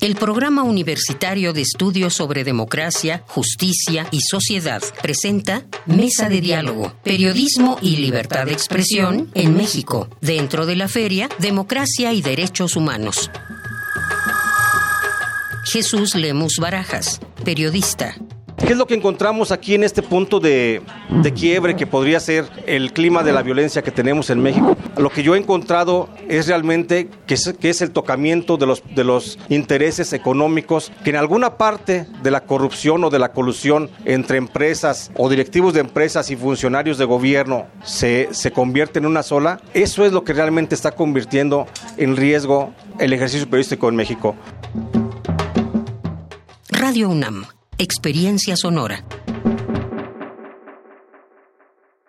El Programa Universitario de Estudios sobre Democracia, Justicia y Sociedad presenta Mesa de Diálogo, Periodismo y Libertad de Expresión en México, dentro de la feria Democracia y Derechos Humanos. Jesús Lemus Barajas, periodista. ¿Qué es lo que encontramos aquí en este punto de, quiebre que podría ser el clima de la violencia que tenemos en México? Lo que yo he encontrado es realmente que es, el tocamiento de los, de los intereses económicos, que en alguna parte de la corrupción o de la colusión entre empresas o directivos de empresas y funcionarios de gobierno se, se convierte en una sola. Eso es lo que realmente está convirtiendo en riesgo el ejercicio periodístico en México. Radio UNAM Experiencia Sonora.